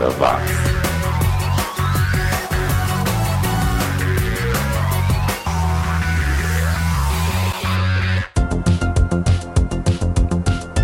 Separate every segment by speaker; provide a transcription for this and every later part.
Speaker 1: 80 watts.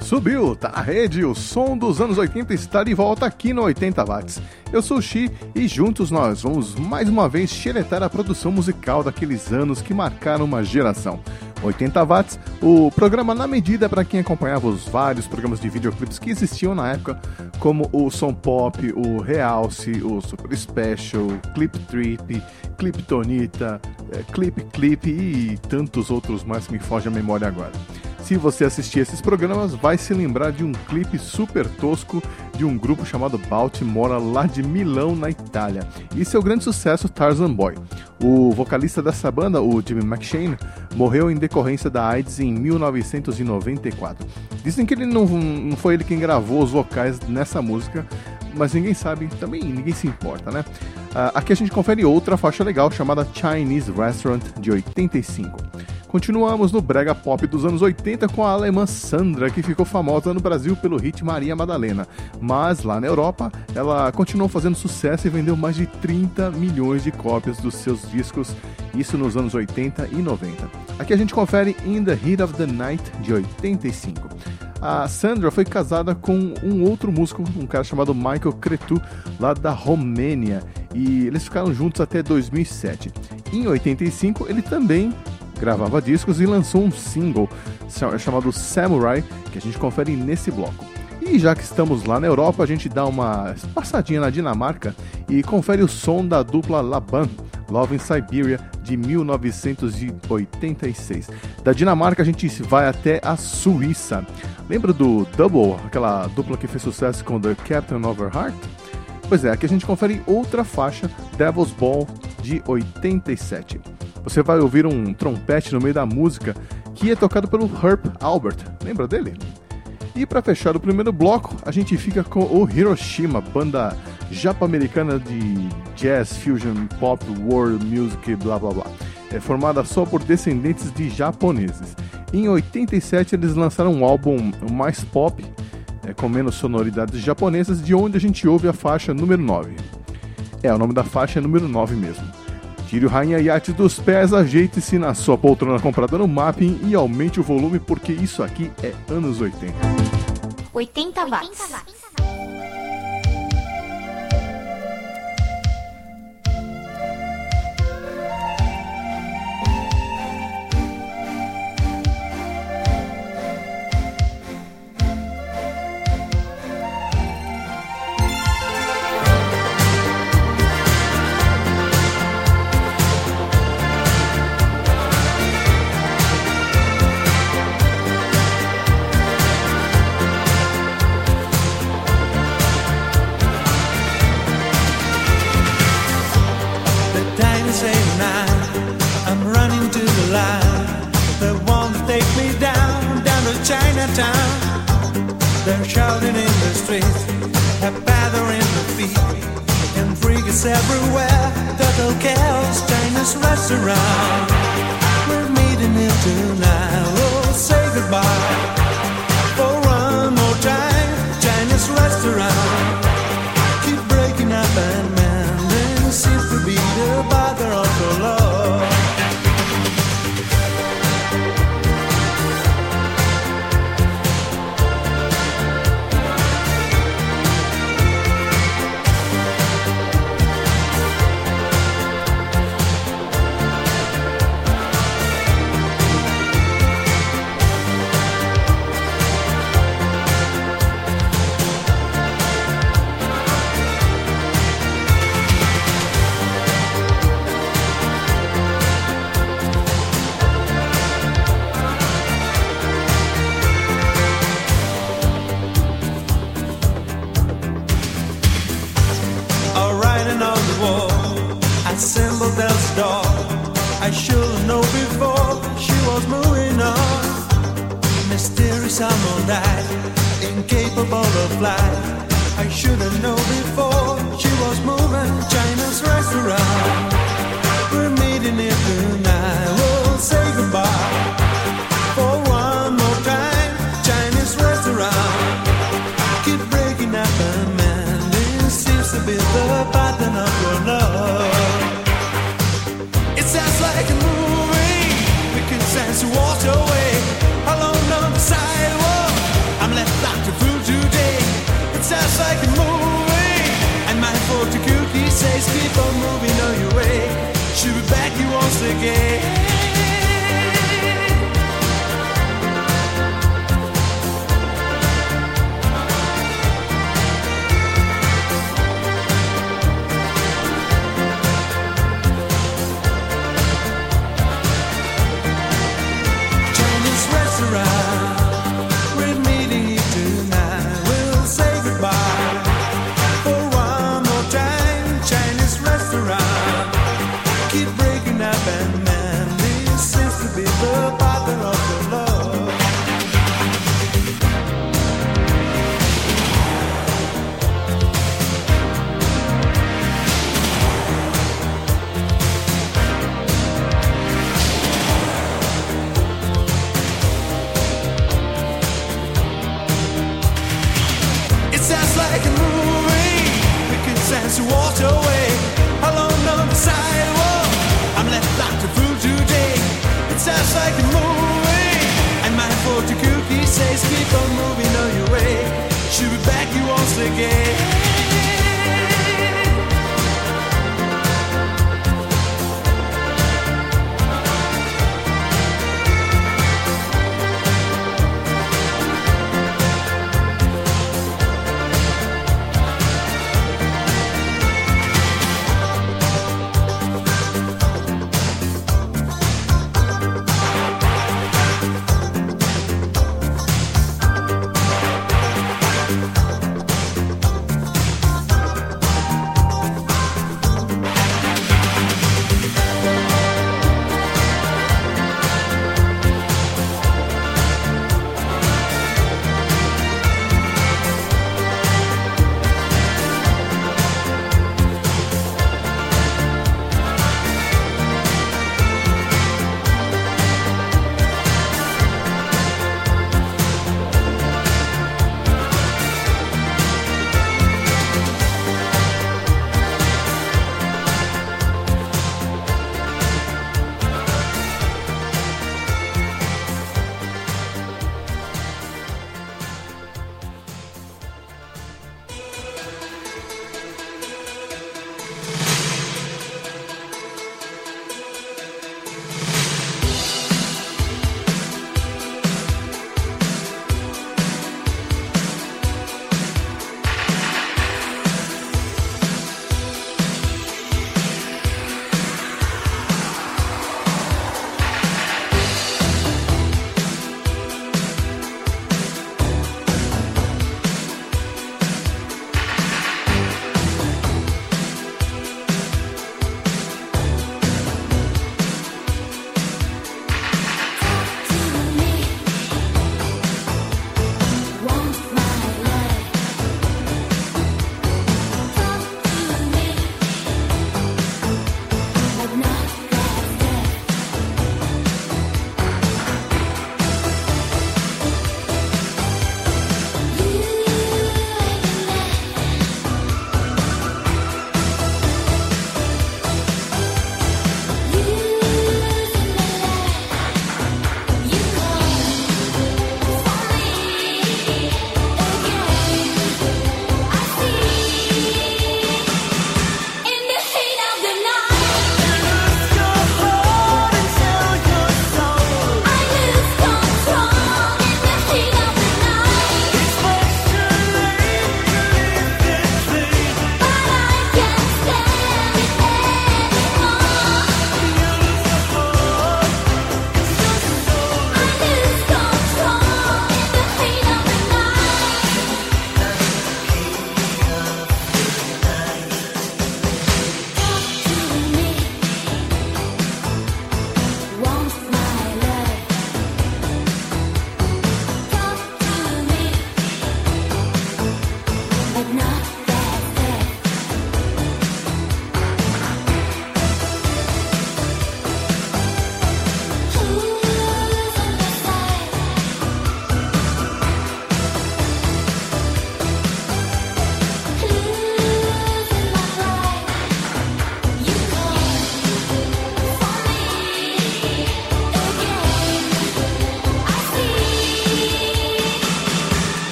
Speaker 2: Subiu, tá na rede, o som dos anos 80 está de volta aqui no 80 Watts. Eu sou o Xi e juntos nós vamos mais uma vez xeretar a produção musical daqueles anos que marcaram uma geração. 80 Watts, o programa na medida para quem acompanhava os vários programas de videoclipes que existiam na época, como o Som Pop, o Realce, o Super Special, Clip Trip, Clip Tonita, é, Clip Clip e tantos outros mais que me foge a memória agora. Se você assistir esses programas, vai se lembrar de um clipe super tosco de um grupo chamado Baltimore lá de Milão, na Itália. E seu grande sucesso, Tarzan Boy. O vocalista dessa banda, o Jimmy McShane, morreu em decorrência da AIDS em 1994. Dizem que ele não, não foi ele quem gravou os vocais nessa música, mas ninguém sabe, também ninguém se importa, né? Uh, aqui a gente confere outra faixa legal chamada Chinese Restaurant de 85. Continuamos no brega pop dos anos 80 com a alemã Sandra, que ficou famosa no Brasil pelo hit Maria Madalena, mas lá na Europa ela continuou fazendo sucesso e vendeu mais de 30 milhões de cópias dos seus discos, isso nos anos 80 e 90. Aqui a gente confere In the Heat of the Night de 85. A Sandra foi casada com um outro músico, um cara chamado Michael Cretu, lá da Romênia, e eles ficaram juntos até 2007. Em 85, ele também gravava discos e lançou um single chamado Samurai, que a gente confere nesse bloco. E já que estamos lá na Europa, a gente dá uma passadinha na Dinamarca e confere o som da dupla Laban, Love in Siberia, de 1986. Da Dinamarca a gente vai até a Suíça. Lembra do Double, aquela dupla que fez sucesso com The Captain of Her Heart? Pois é, aqui a gente confere outra faixa, Devil's Ball, de 87 você vai ouvir um trompete no meio da música que é tocado pelo Herb Albert. Lembra dele? E para fechar o primeiro bloco, a gente fica com o Hiroshima, banda japo-americana de jazz, fusion, pop, world music, blá blá blá. É formada só por descendentes de japoneses. Em 87 eles lançaram um álbum mais pop, é, com menos sonoridades japonesas, de onde a gente ouve a faixa número 9. É, o nome da faixa é número 9 mesmo. Tire o Rainha Yacht dos pés, ajeite-se na sua poltrona comprada no Mapping e aumente o volume porque isso aqui é anos 80.
Speaker 3: 80 watts. 80 watts. They're shouting in the streets, a battering the feet, and freaks everywhere. Total chaos, Chinese restaurant. We're meeting here tonight. Oh, say goodbye for one more time. Chinese restaurant. Keep breaking up and mending, seems
Speaker 4: to be the.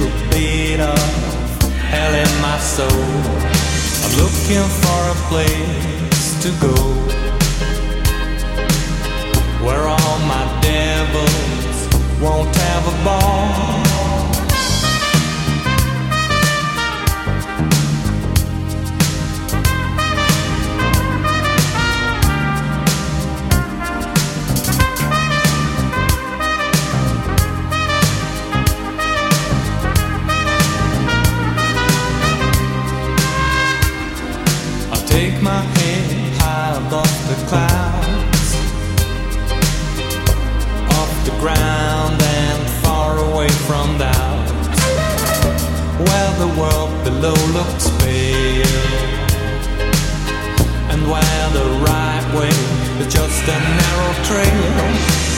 Speaker 4: Little bit of hell in my soul. I'm looking for a place to go. Where all my devils won't have a ball. The clouds, off the ground and far away from doubt, where the world below looks pale, and where the right way is just a narrow trail.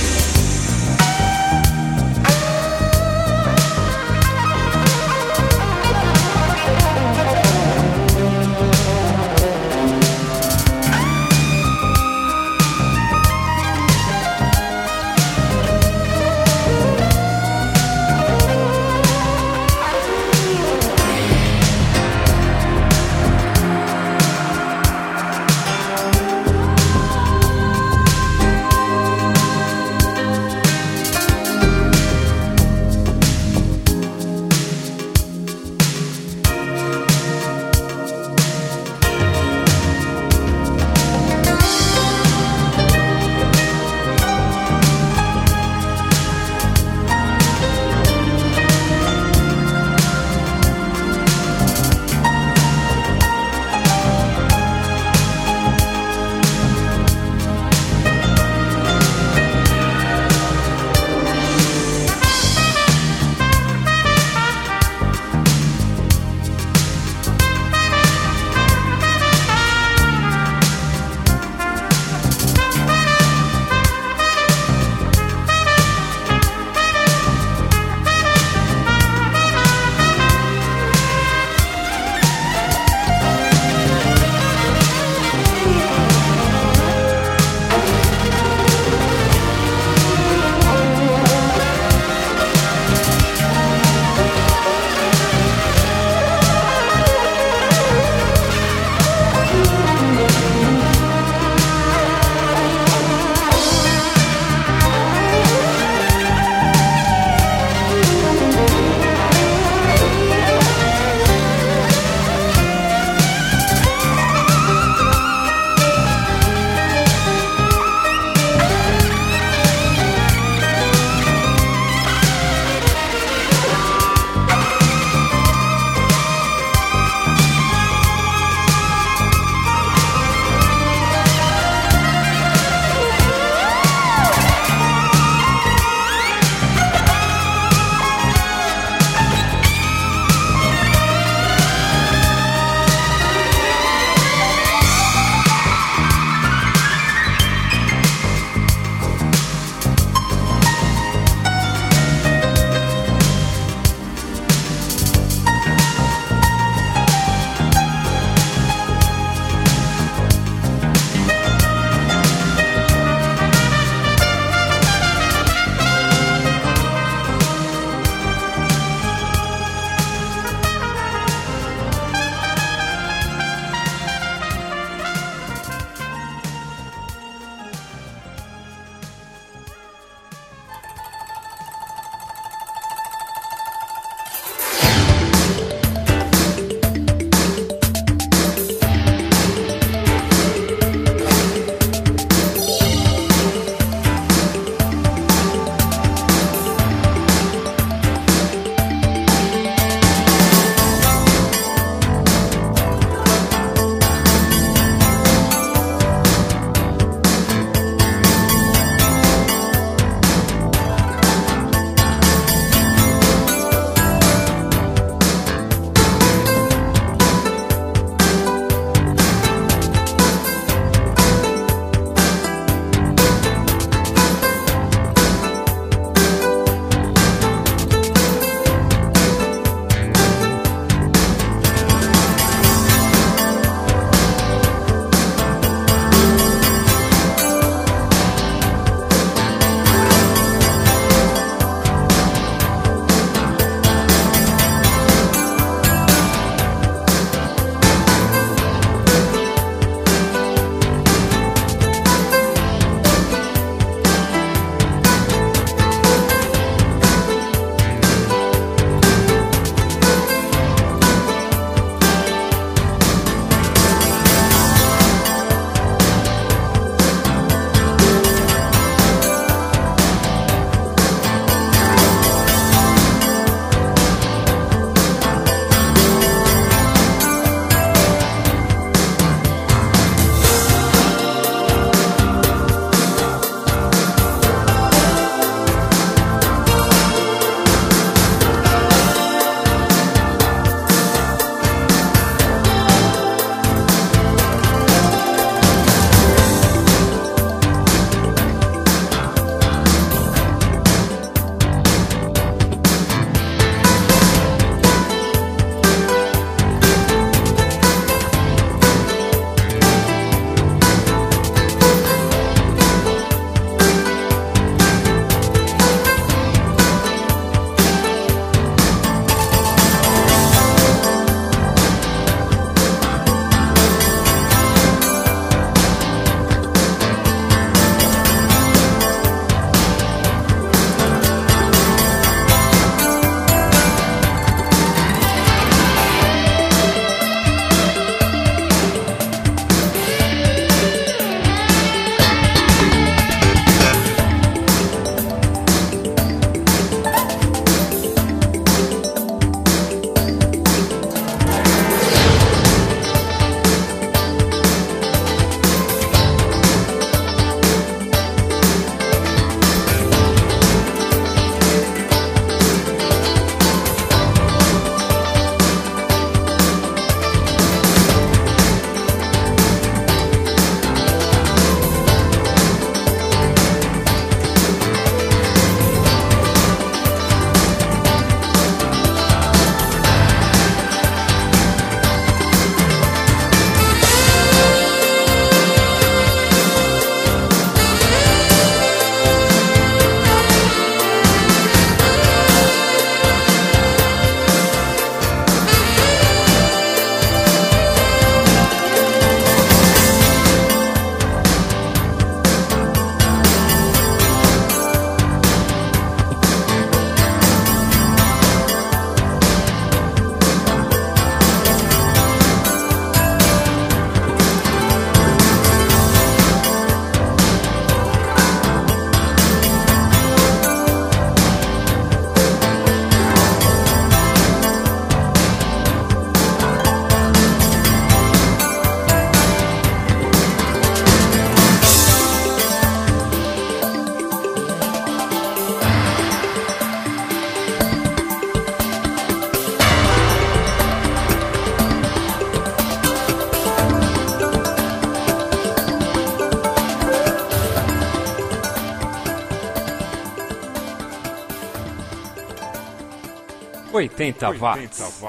Speaker 5: 80 watts.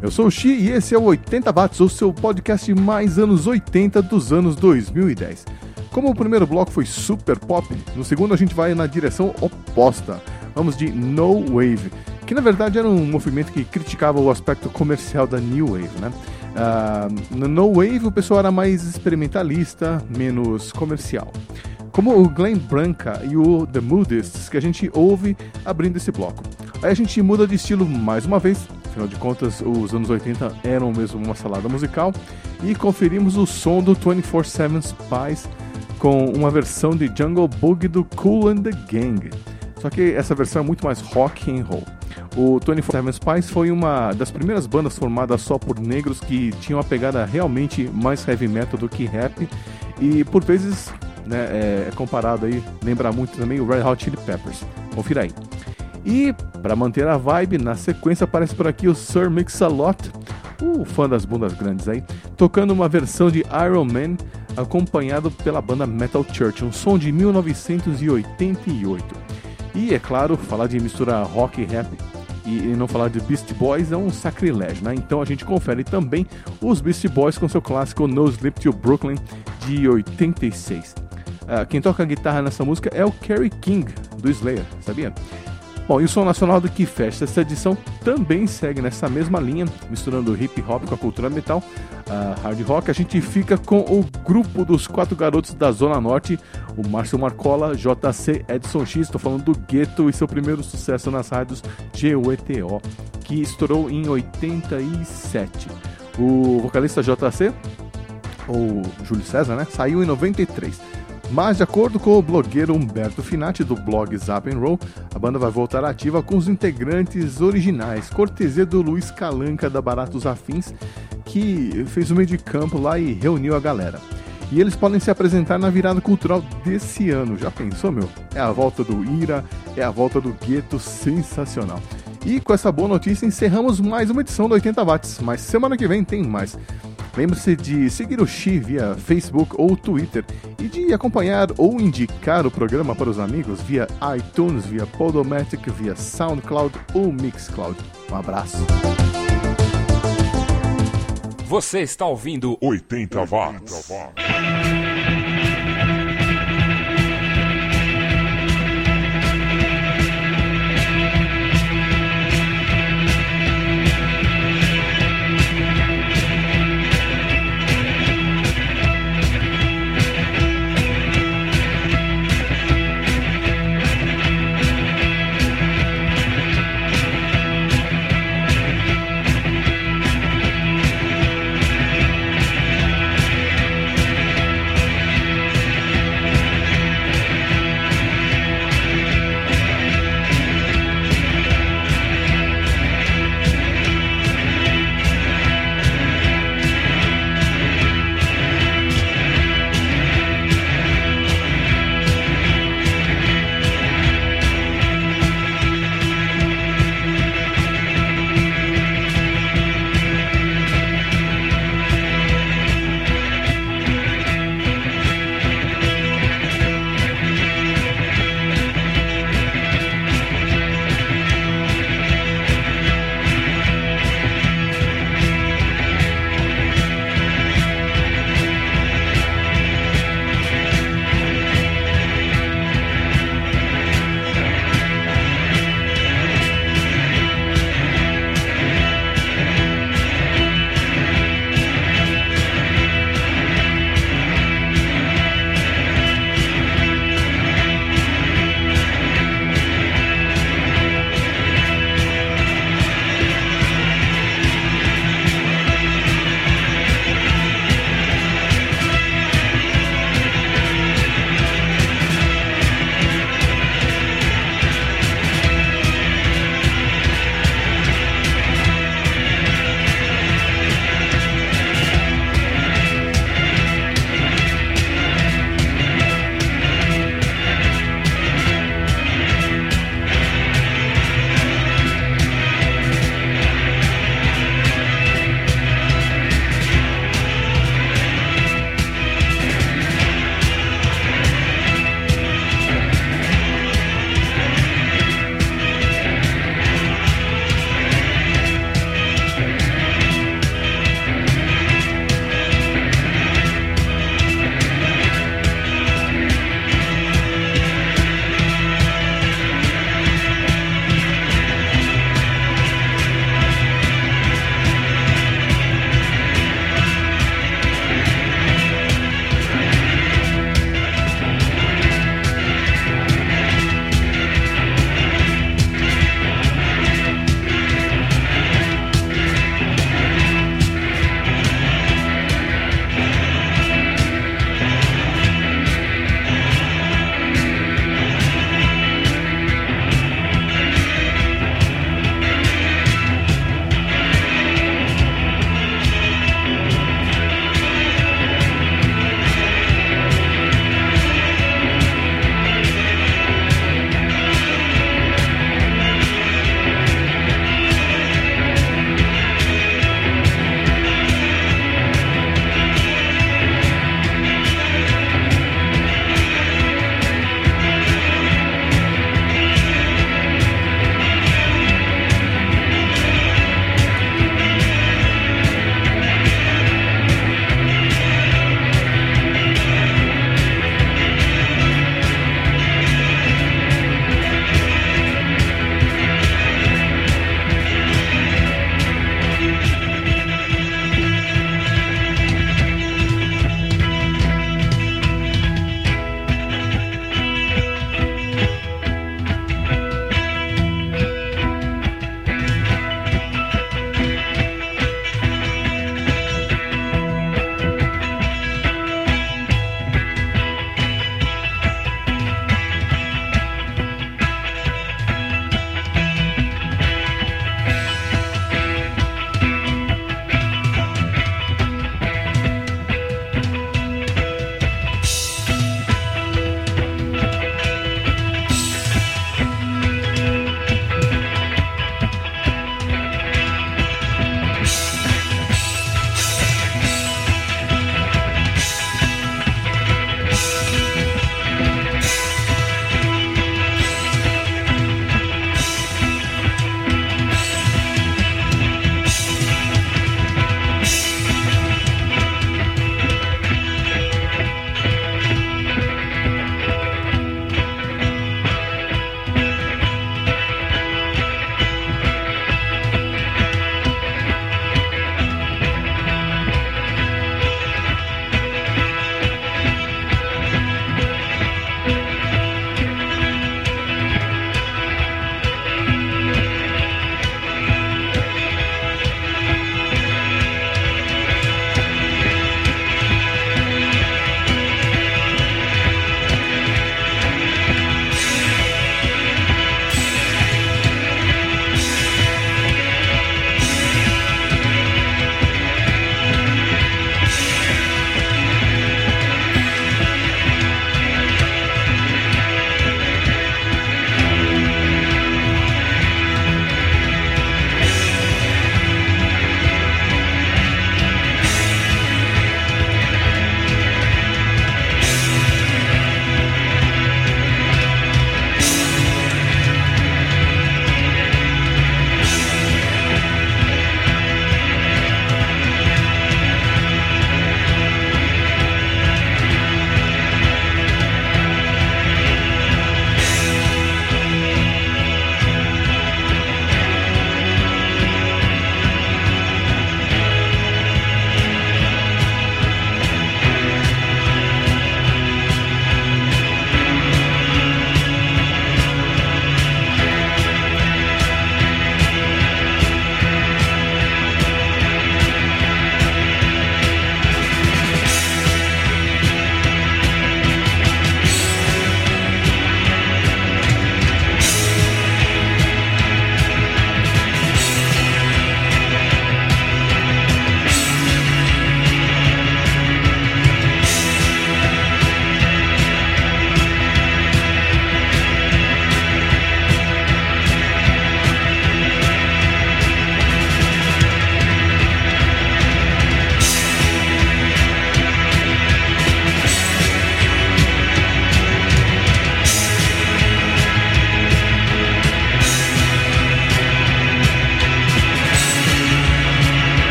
Speaker 2: Eu sou o Xi e esse é o 80 Watts, o seu podcast mais anos 80 dos anos 2010. Como o primeiro bloco foi super pop, no segundo a gente vai na direção oposta. Vamos de No Wave, que na verdade era um movimento que criticava o aspecto comercial da New Wave, né? Uh, no No Wave o pessoal era mais experimentalista, menos comercial. Como o Glenn Branca e o The Moodists, que a gente ouve abrindo esse bloco. Aí a gente muda de estilo mais uma vez, afinal de contas os anos 80 eram mesmo uma salada musical, e conferimos o som do 24-7 Spies com uma versão de Jungle Boogie do Cool and the Gang. Só que essa versão é muito mais rock and roll. O 24 Spies foi uma das primeiras bandas formadas só por negros que tinham uma pegada realmente mais heavy metal do que rap e por vezes né, é, é comparado aí, lembra muito também o Red Hot Chili Peppers. Confira aí. E para manter a vibe, na sequência aparece por aqui o Sir Mix-a-Lot, o fã das bundas grandes aí, tocando uma versão de Iron Man acompanhado pela banda Metal Church, um som de 1988. E é claro, falar de mistura rock e rap e não falar de Beast Boys é um sacrilégio, né? Então a gente confere também os Beast Boys com seu clássico No Sleep to Brooklyn de 86. Uh, quem toca guitarra nessa música é o Kerry King, do Slayer, sabia? Bom, e o som nacional do que fecha essa edição também segue nessa mesma linha, misturando hip hop com a cultura metal, uh, hard rock. A gente fica com o grupo dos quatro garotos da Zona Norte, o Márcio Marcola, JC Edson X, estou falando do Gueto e seu primeiro sucesso nas rádios GUETO, que estourou em 87. O vocalista JC, ou Júlio César, né, saiu em 93. Mas, de acordo com o blogueiro Humberto Finati do blog Zap Roll, a banda vai voltar ativa com os integrantes originais, cortesia do Luiz Calanca da Baratos Afins, que fez o meio de campo lá e reuniu a galera. E eles podem se apresentar na virada cultural desse ano. Já pensou, meu? É a volta do Ira, é a volta do Gueto, sensacional. E com essa boa notícia encerramos mais uma edição do 80 Watts, mas semana que vem tem mais. Lembre-se de seguir o Xi via Facebook ou Twitter e de acompanhar ou indicar o programa para os amigos via iTunes, via Podomatic, via SoundCloud ou Mixcloud. Um abraço.
Speaker 5: Você está ouvindo 80 watts. 80 watts.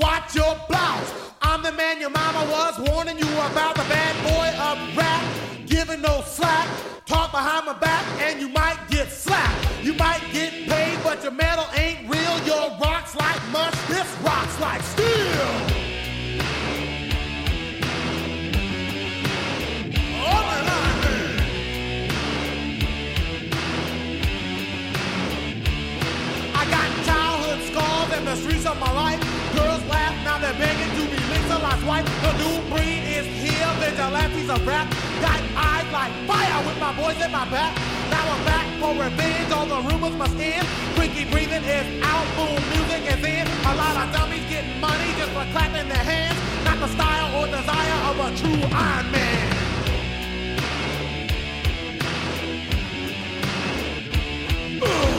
Speaker 1: watch your blouse. I'm the man your mama was warning you about the bad boy of rap, giving no slack. Talk behind my back, and you might get slapped. You might get paid, but your metal ain't real. Your rocks like mush, this rocks like steel. I got childhood scars the streets of my life. Girls laugh, begging to be licked a lot's wife. The new breed is here, vigilantes of rap. Got eyes like fire with my boys in my back. Now I'm back for revenge, all the rumors must end. Freaky breathing is out, boom, music is in. A lot of dummies getting money just for clapping their hands. Not the style or desire of a true Iron Man. A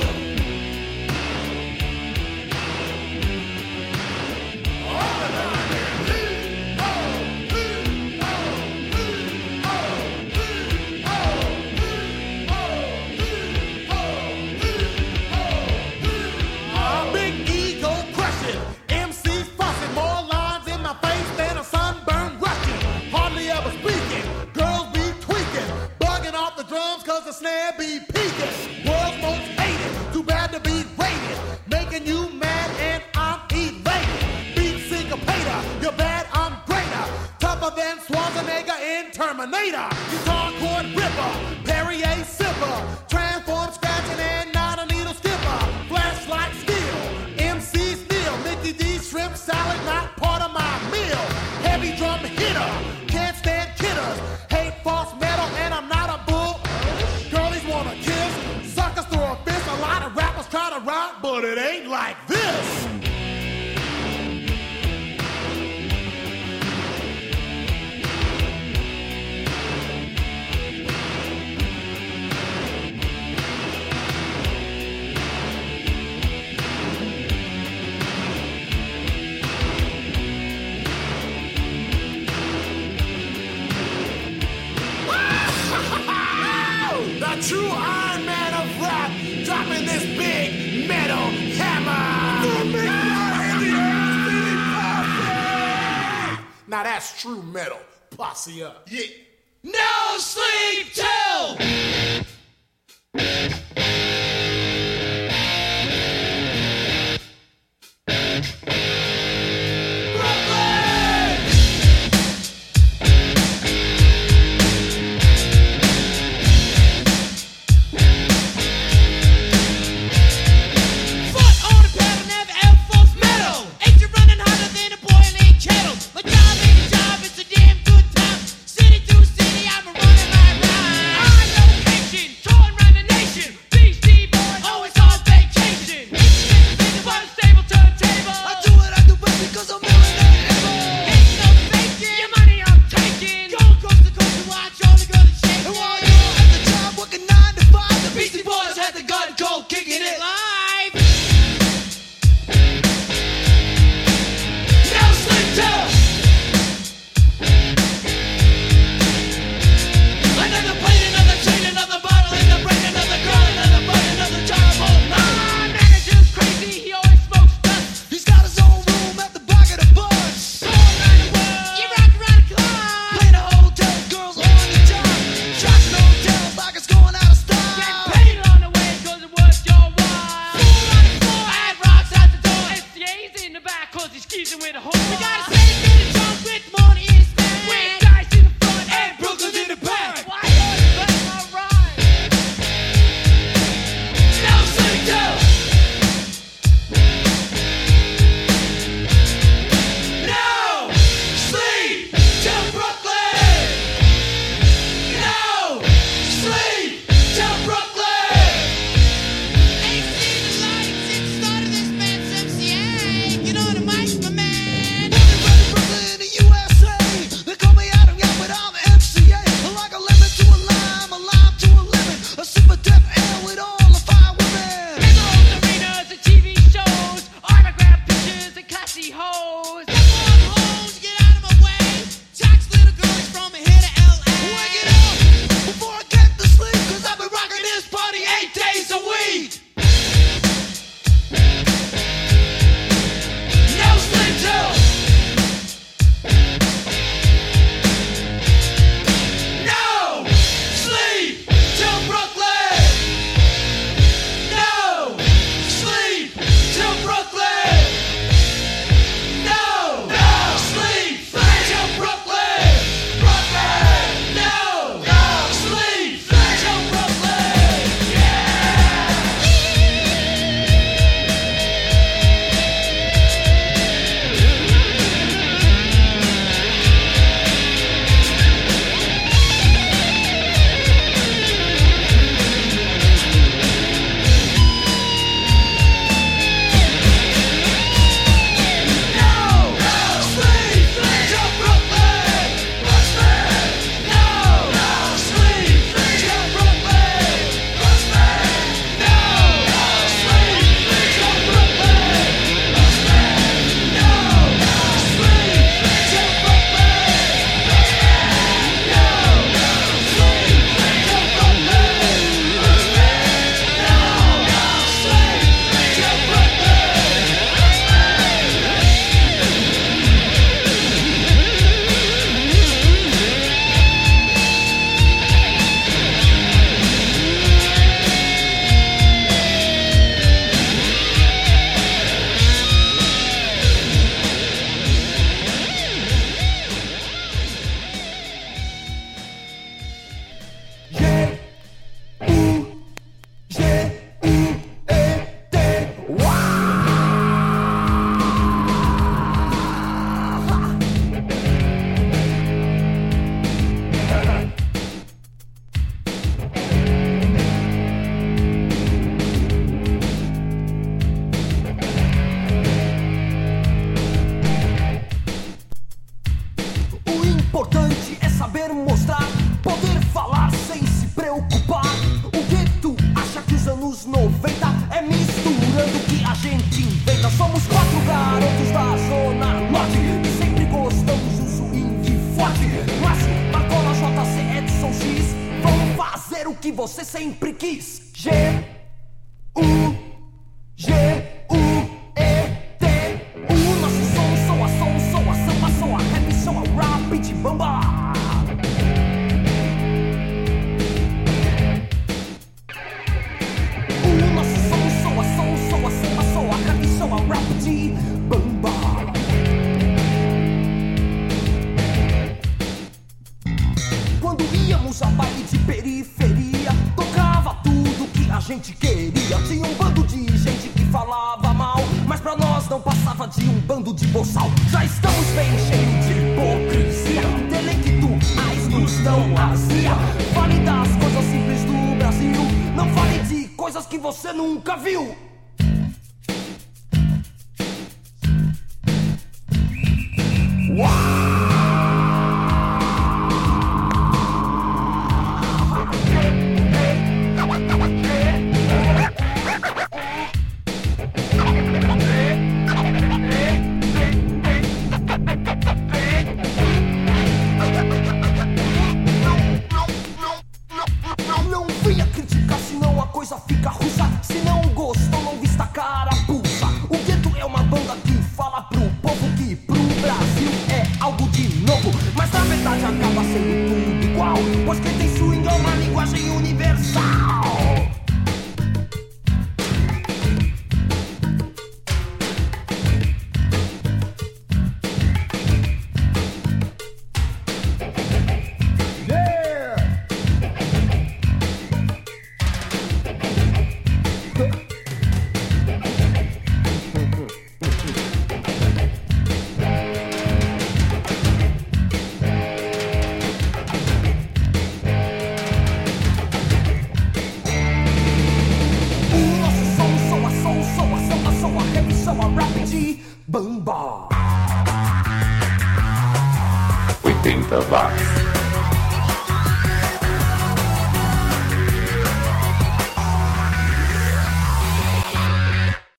Speaker 1: the snare be. World's most hated, too bad to be rated, making you mad and I'm elated. Beat syncopator, you're bad, I'm greater, tougher than Schwarzenegger in Terminator. Guitar chord ripper, Perrier sipper, transform scratching and not a needle skipper. Flash like steel, MC steel, Mickey D shrimp salad, not part of my meal. Heavy drum hitter, try to rock, but it ain't like this. true Now that's true metal. Posse up. Yeah. No sleep till.
Speaker 6: gente queria. Tinha um bando de gente que falava mal, mas pra nós não passava de um bando de boçal. Já estamos bem cheios de hipocrisia, intelectuais nos dão azia. Fale das coisas simples do Brasil, não fale de coisas que você nunca viu.